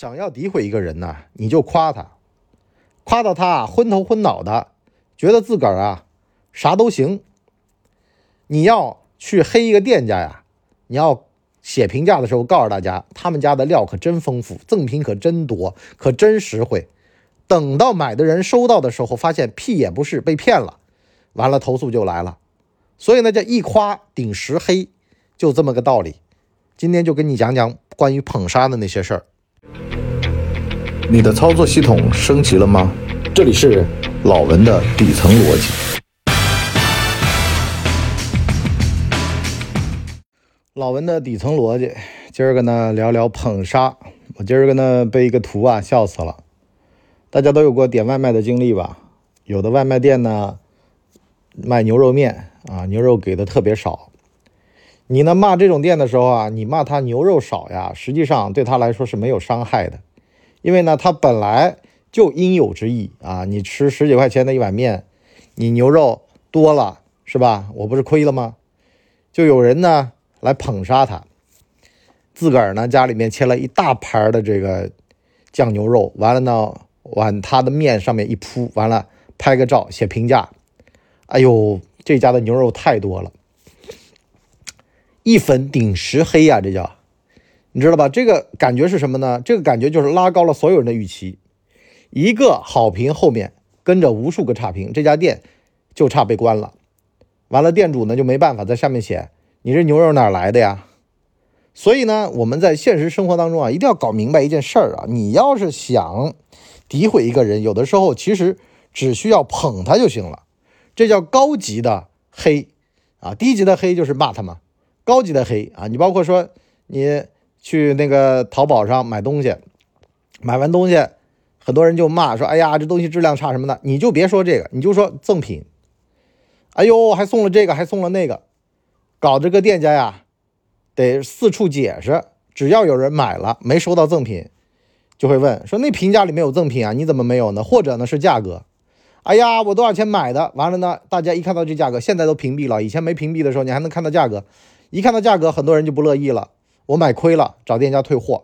想要诋毁一个人呢，你就夸他，夸到他昏头昏脑的，觉得自个儿啊啥都行。你要去黑一个店家呀，你要写评价的时候告诉大家，他们家的料可真丰富，赠品可真多，可真实惠。等到买的人收到的时候，发现屁也不是，被骗了，完了投诉就来了。所以呢，叫一夸顶十黑，就这么个道理。今天就跟你讲讲关于捧杀的那些事儿。你的操作系统升级了吗？这里是老文的底层逻辑。老文的底层逻辑，今儿个呢聊聊捧杀。我今儿个呢被一个图啊笑死了。大家都有过点外卖的经历吧？有的外卖店呢卖牛肉面啊，牛肉给的特别少。你呢骂这种店的时候啊，你骂他牛肉少呀，实际上对他来说是没有伤害的。因为呢，它本来就应有之意啊！你吃十几块钱的一碗面，你牛肉多了是吧？我不是亏了吗？就有人呢来捧杀他，自个儿呢家里面切了一大盘的这个酱牛肉，完了呢往他的面上面一铺，完了拍个照写评价。哎呦，这家的牛肉太多了，一粉顶十黑呀，这叫。你知道吧？这个感觉是什么呢？这个感觉就是拉高了所有人的预期。一个好评后面跟着无数个差评，这家店就差被关了。完了，店主呢就没办法在下面写：“你这牛肉哪来的呀？”所以呢，我们在现实生活当中啊，一定要搞明白一件事儿啊。你要是想诋毁一个人，有的时候其实只需要捧他就行了。这叫高级的黑啊，低级的黑就是骂他嘛。高级的黑啊，你包括说你。去那个淘宝上买东西，买完东西，很多人就骂说：“哎呀，这东西质量差什么的。”你就别说这个，你就说赠品。哎呦，还送了这个，还送了那个，搞这个店家呀，得四处解释。只要有人买了没收到赠品，就会问说：“那评价里面有赠品啊，你怎么没有呢？”或者呢是价格。哎呀，我多少钱买的？完了呢，大家一看到这价格，现在都屏蔽了。以前没屏蔽的时候，你还能看到价格。一看到价格，很多人就不乐意了。我买亏了，找店家退货，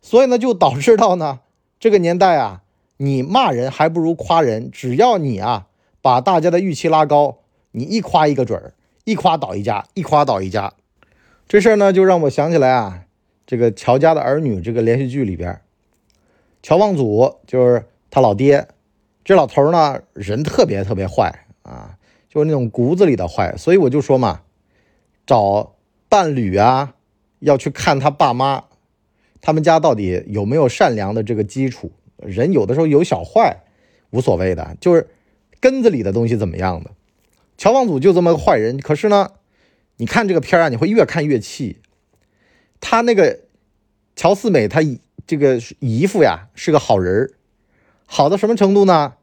所以呢，就导致到呢，这个年代啊，你骂人还不如夸人。只要你啊，把大家的预期拉高，你一夸一个准儿，一夸倒一家，一夸倒一家。这事儿呢，就让我想起来啊，这个乔家的儿女这个连续剧里边，乔望祖就是他老爹，这老头呢，人特别特别坏啊，就是那种骨子里的坏。所以我就说嘛，找伴侣啊。要去看他爸妈，他们家到底有没有善良的这个基础？人有的时候有小坏，无所谓的，就是根子里的东西怎么样的。乔望祖就这么个坏人，可是呢，你看这个片儿啊，你会越看越气。他那个乔四美，他这个姨父呀是个好人儿，好到什么程度呢？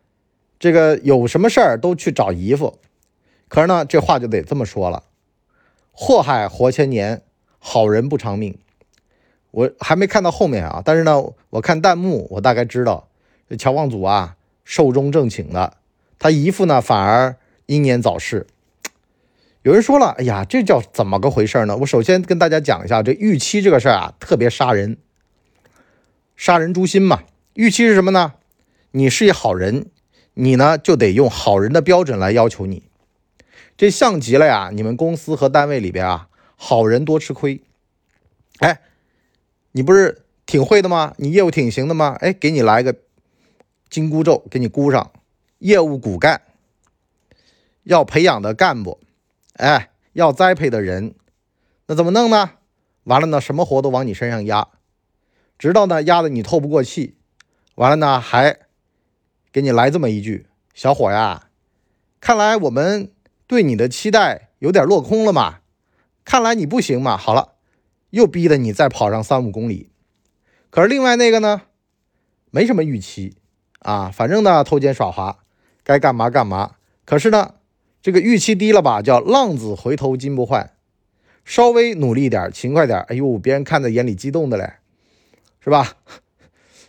这个有什么事儿都去找姨父。可是呢，这话就得这么说了：祸害活千年。好人不长命，我还没看到后面啊。但是呢，我看弹幕，我大概知道这乔望祖啊寿终正寝的，他姨父呢反而英年早逝。有人说了，哎呀，这叫怎么个回事呢？我首先跟大家讲一下，这预期这个事儿啊，特别杀人，杀人诛心嘛。预期是什么呢？你是一好人，你呢就得用好人的标准来要求你。这像极了呀，你们公司和单位里边啊。好人多吃亏，哎，你不是挺会的吗？你业务挺行的吗？哎，给你来个金箍咒，给你箍上，业务骨干，要培养的干部，哎，要栽培的人，那怎么弄呢？完了呢，什么活都往你身上压，直到呢压得你透不过气，完了呢还给你来这么一句：“小伙呀，看来我们对你的期待有点落空了嘛。”看来你不行嘛，好了，又逼得你再跑上三五公里。可是另外那个呢，没什么预期啊，反正呢偷奸耍滑，该干嘛干嘛。可是呢，这个预期低了吧，叫浪子回头金不换，稍微努力点，勤快点，哎呦，别人看在眼里激动的嘞，是吧？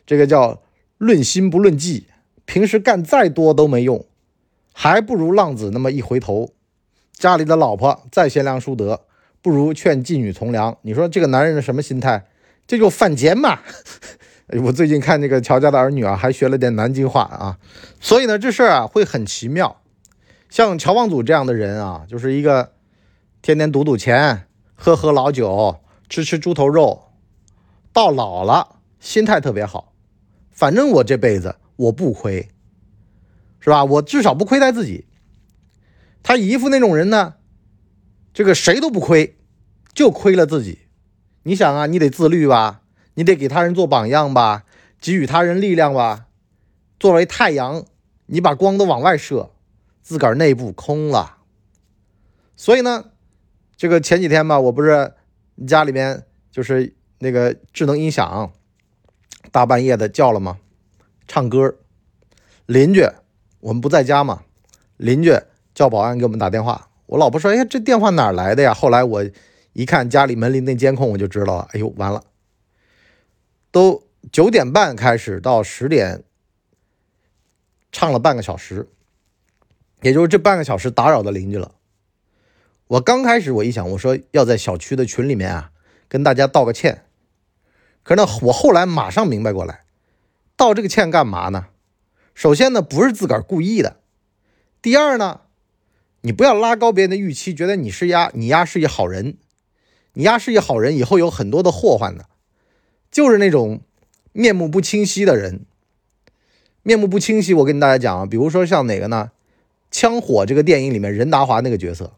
这个叫论心不论技，平时干再多都没用，还不如浪子那么一回头，家里的老婆再贤良淑德。不如劝妓女从良。你说这个男人的什么心态？这就犯贱嘛！我最近看那个乔家的儿女啊，还学了点南京话啊，所以呢，这事儿啊会很奇妙。像乔望祖这样的人啊，就是一个天天赌赌钱、喝喝老酒、吃吃猪头肉，到老了心态特别好，反正我这辈子我不亏，是吧？我至少不亏待自己。他姨父那种人呢，这个谁都不亏，就亏了自己。你想啊，你得自律吧，你得给他人做榜样吧，给予他人力量吧。作为太阳，你把光都往外射，自个儿内部空了。所以呢，这个前几天吧，我不是家里面就是那个智能音响，大半夜的叫了吗？唱歌，邻居，我们不在家嘛，邻居叫保安给我们打电话。我老婆说：“哎呀，这电话哪来的呀？”后来我。一看家里门铃那监控，我就知道了。哎呦，完了！都九点半开始到十点，唱了半个小时，也就是这半个小时打扰到邻居了。我刚开始我一想，我说要在小区的群里面啊跟大家道个歉。可是呢，我后来马上明白过来，道这个歉干嘛呢？首先呢，不是自个儿故意的；第二呢，你不要拉高别人的预期，觉得你是丫你丫是一好人。你丫是一好人，以后有很多的祸患的，就是那种面目不清晰的人。面目不清晰，我跟大家讲啊，比如说像哪个呢？《枪火》这个电影里面任达华那个角色，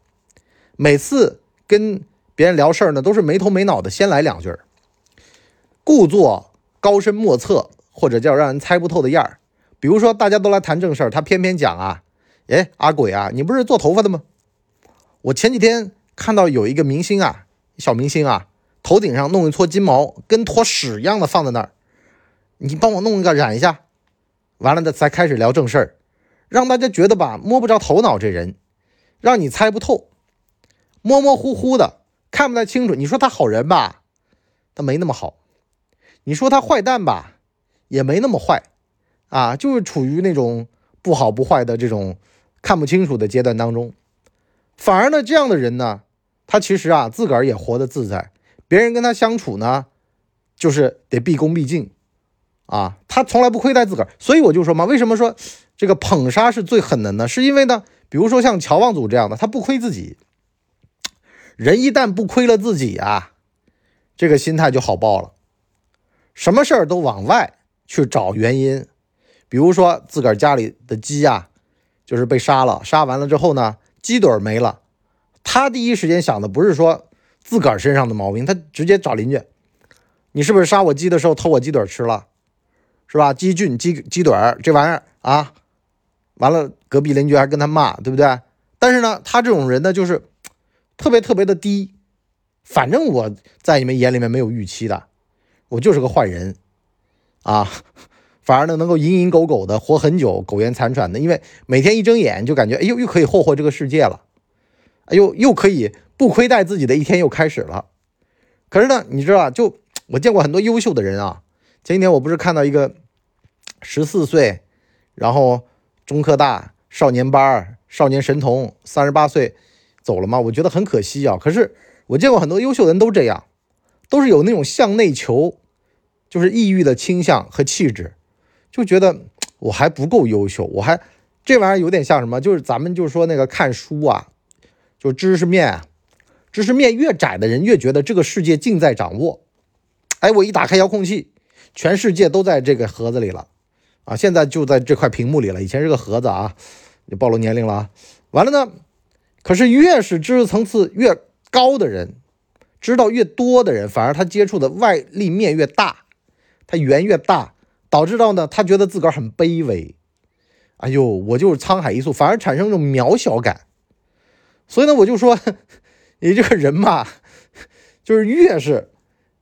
每次跟别人聊事儿呢，都是没头没脑的先来两句儿，故作高深莫测，或者叫让人猜不透的样儿。比如说大家都来谈正事儿，他偏偏讲啊，哎，阿鬼啊，你不是做头发的吗？我前几天看到有一个明星啊。小明星啊，头顶上弄一撮金毛，跟坨屎一样的放在那儿，你帮我弄一个染一下，完了再才开始聊正事儿，让大家觉得吧摸不着头脑这人，让你猜不透，模模糊糊的看不太清楚。你说他好人吧，他没那么好；你说他坏蛋吧，也没那么坏，啊，就是处于那种不好不坏的这种看不清楚的阶段当中。反而呢，这样的人呢。他其实啊，自个儿也活得自在，别人跟他相处呢，就是得毕恭毕敬，啊，他从来不亏待自个儿。所以我就说嘛，为什么说这个捧杀是最狠的呢？是因为呢，比如说像乔望祖这样的，他不亏自己。人一旦不亏了自己啊，这个心态就好爆了，什么事儿都往外去找原因。比如说自个儿家里的鸡呀，就是被杀了，杀完了之后呢，鸡腿没了。他第一时间想的不是说自个儿身上的毛病，他直接找邻居：“你是不是杀我鸡的时候偷我鸡腿吃了，是吧？鸡菌、鸡鸡腿这玩意儿啊，完了，隔壁邻居还跟他骂，对不对？但是呢，他这种人呢，就是特别特别的低，反正我在你们眼里面没有预期的，我就是个坏人啊，反而呢能够蝇营狗苟的活很久，苟延残喘的，因为每天一睁眼就感觉，哎呦，又可以霍霍这个世界了。”哎呦，又可以不亏待自己的一天又开始了。可是呢，你知道？就我见过很多优秀的人啊。前几天我不是看到一个十四岁，然后中科大少年班少年神童，三十八岁走了吗？我觉得很可惜啊。可是我见过很多优秀的人都这样，都是有那种向内求，就是抑郁的倾向和气质，就觉得我还不够优秀，我还这玩意儿有点像什么？就是咱们就是说那个看书啊。就知识面，知识面越窄的人越觉得这个世界尽在掌握。哎，我一打开遥控器，全世界都在这个盒子里了啊！现在就在这块屏幕里了。以前是个盒子啊，就暴露年龄了。完了呢，可是越是知识层次越高的人，知道越多的人，反而他接触的外立面越大，他圆越大，导致到呢，他觉得自个儿很卑微。哎呦，我就是沧海一粟，反而产生一种渺小感。所以呢，我就说，你这个人嘛，就是越是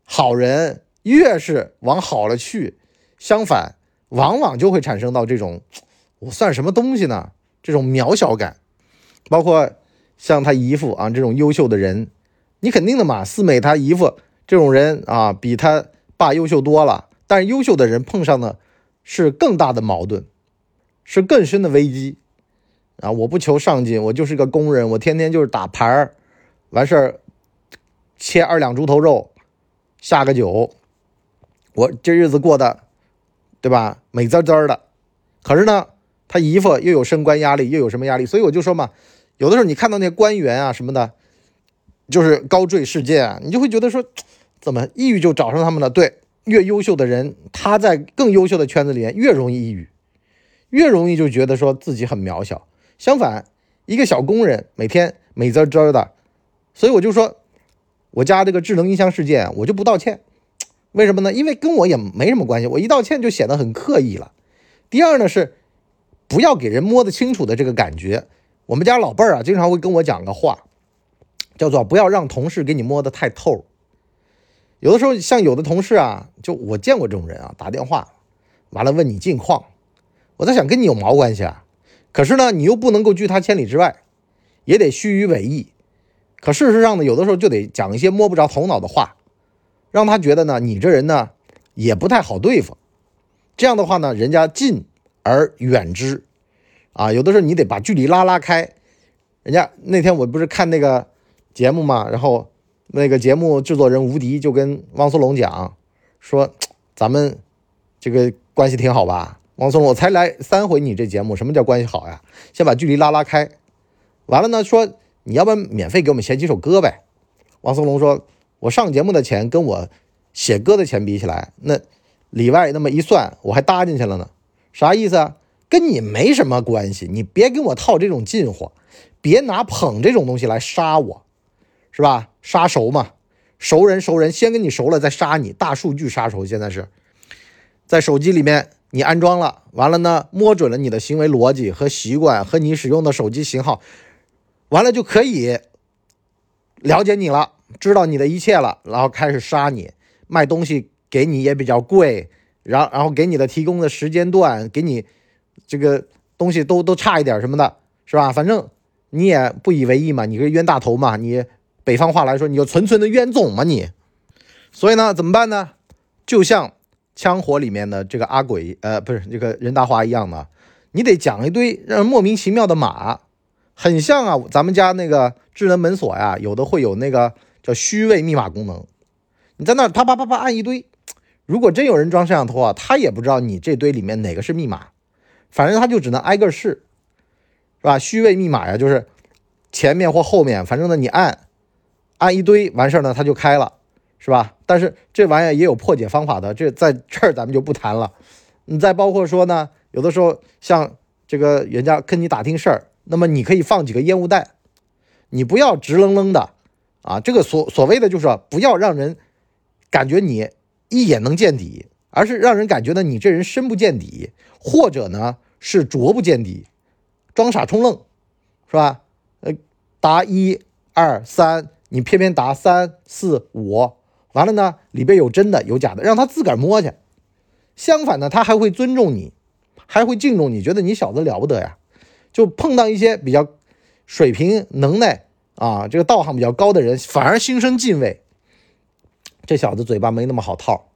好人，越是往好了去。相反，往往就会产生到这种 我算什么东西呢？这种渺小感。包括像他姨父啊这种优秀的人，你肯定的嘛。四美他姨父这种人啊，比他爸优秀多了。但是优秀的人碰上的是更大的矛盾，是更深的危机。啊！我不求上进，我就是个工人，我天天就是打牌儿，完事儿切二两猪头肉，下个酒，我这日子过得，对吧？美滋滋的。可是呢，他姨父又有升官压力，又有什么压力？所以我就说嘛，有的时候你看到那些官员啊什么的，就是高坠事件啊，你就会觉得说，怎么抑郁就找上他们了？对，越优秀的人，他在更优秀的圈子里面越容易抑郁，越容易就觉得说自己很渺小。相反，一个小工人每天美滋滋的，所以我就说，我家这个智能音箱事件，我就不道歉。为什么呢？因为跟我也没什么关系，我一道歉就显得很刻意了。第二呢是，不要给人摸得清楚的这个感觉。我们家老辈儿啊，经常会跟我讲个话，叫做不要让同事给你摸得太透。有的时候像有的同事啊，就我见过这种人啊，打电话完了问你近况，我在想跟你有毛关系啊？可是呢，你又不能够拒他千里之外，也得虚与委蛇。可事实上呢，有的时候就得讲一些摸不着头脑的话。让他觉得呢，你这人呢也不太好对付，这样的话呢，人家近而远之，啊，有的时候你得把距离拉拉开。人家那天我不是看那个节目嘛，然后那个节目制作人吴迪就跟汪苏泷讲说，咱们这个关系挺好吧？汪苏泷，我才来三回你这节目，什么叫关系好呀？先把距离拉拉开，完了呢，说你要不然免费给我们写几首歌呗？汪苏泷说。我上节目的钱跟我写歌的钱比起来，那里外那么一算，我还搭进去了呢。啥意思啊？跟你没什么关系，你别跟我套这种近乎，别拿捧这种东西来杀我，是吧？杀熟嘛，熟人熟人，先跟你熟了再杀你。大数据杀熟，现在是在手机里面你安装了，完了呢，摸准了你的行为逻辑和习惯和你使用的手机型号，完了就可以了解你了。知道你的一切了，然后开始杀你，卖东西给你也比较贵，然然后给你的提供的时间段，给你这个东西都都差一点什么的，是吧？反正你也不以为意嘛，你是冤大头嘛，你北方话来说，你就纯纯的冤种嘛你。所以呢，怎么办呢？就像枪火里面的这个阿鬼，呃，不是这个任达华一样的，你得讲一堆让人莫名其妙的码，很像啊，咱们家那个智能门锁呀，有的会有那个。叫虚位密码功能，你在那啪啪啪啪按一堆，如果真有人装摄像头啊，他也不知道你这堆里面哪个是密码，反正他就只能挨个试，是吧？虚位密码呀，就是前面或后面，反正呢你按按一堆完事儿呢，它就开了，是吧？但是这玩意儿也有破解方法的，这在 这儿咱们就不谈了。你再包括说呢，有的时候像这个人家跟你打听事儿，那么你可以放几个烟雾弹，你不要直愣愣的。啊，这个所所谓的就是不要让人感觉你一眼能见底，而是让人感觉呢你这人深不见底，或者呢是拙不见底，装傻充愣，是吧？呃，答一二三，你偏偏答三四五，完了呢里边有真的有假的，让他自个儿摸去。相反呢，他还会尊重你，还会敬重你，觉得你小子了不得呀。就碰到一些比较水平能耐。啊，这个道行比较高的人反而心生敬畏。这小子嘴巴没那么好套，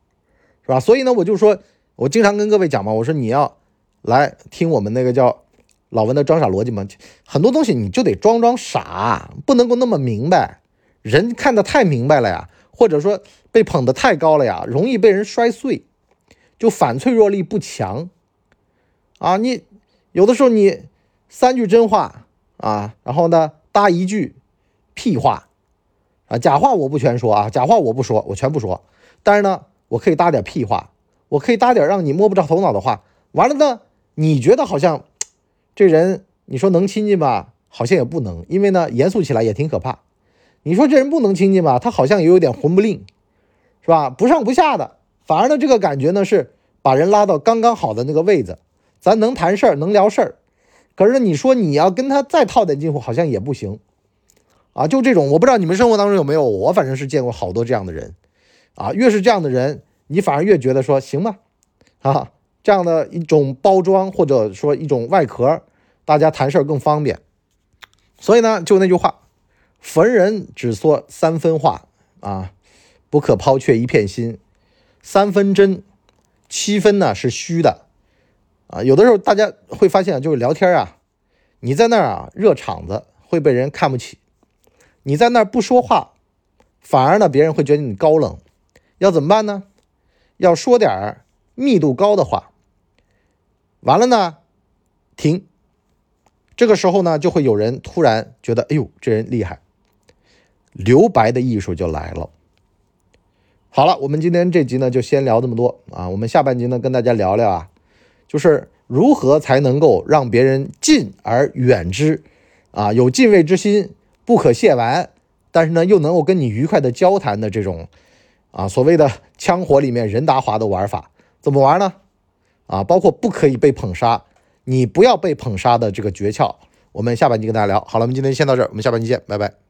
是吧？所以呢，我就说，我经常跟各位讲嘛，我说你要来听我们那个叫老文的装傻逻辑嘛，很多东西你就得装装傻，不能够那么明白。人看得太明白了呀，或者说被捧得太高了呀，容易被人摔碎，就反脆弱力不强。啊，你有的时候你三句真话啊，然后呢搭一句。屁话，啊，假话我不全说啊，假话我不说，我全不说。但是呢，我可以搭点屁话，我可以搭点让你摸不着头脑的话。完了呢，你觉得好像这人，你说能亲近吧？好像也不能，因为呢，严肃起来也挺可怕。你说这人不能亲近吧？他好像也有点混不吝，是吧？不上不下的，反而呢，这个感觉呢是把人拉到刚刚好的那个位子，咱能谈事儿，能聊事儿。可是你说你要跟他再套点近乎，好像也不行。啊，就这种，我不知道你们生活当中有没有，我反正是见过好多这样的人，啊，越是这样的人，你反而越觉得说行吧，啊，这样的一种包装或者说一种外壳，大家谈事儿更方便。所以呢，就那句话，逢人只说三分话啊，不可抛却一片心，三分真，七分呢是虚的，啊，有的时候大家会发现就是聊天啊，你在那儿啊热场子会被人看不起。你在那儿不说话，反而呢，别人会觉得你高冷。要怎么办呢？要说点密度高的话。完了呢，停。这个时候呢，就会有人突然觉得，哎呦，这人厉害，留白的艺术就来了。好了，我们今天这集呢就先聊这么多啊。我们下半集呢跟大家聊聊啊，就是如何才能够让别人敬而远之啊，有敬畏之心，不可亵玩，但是呢又能够跟你愉快的交谈的这种啊所谓的枪火里面任达华的玩法，怎么玩呢？啊，包括不可以被捧杀，你不要被捧杀的这个诀窍，我们下半集跟大家聊。好了，我们今天先到这儿，我们下半集见，拜拜。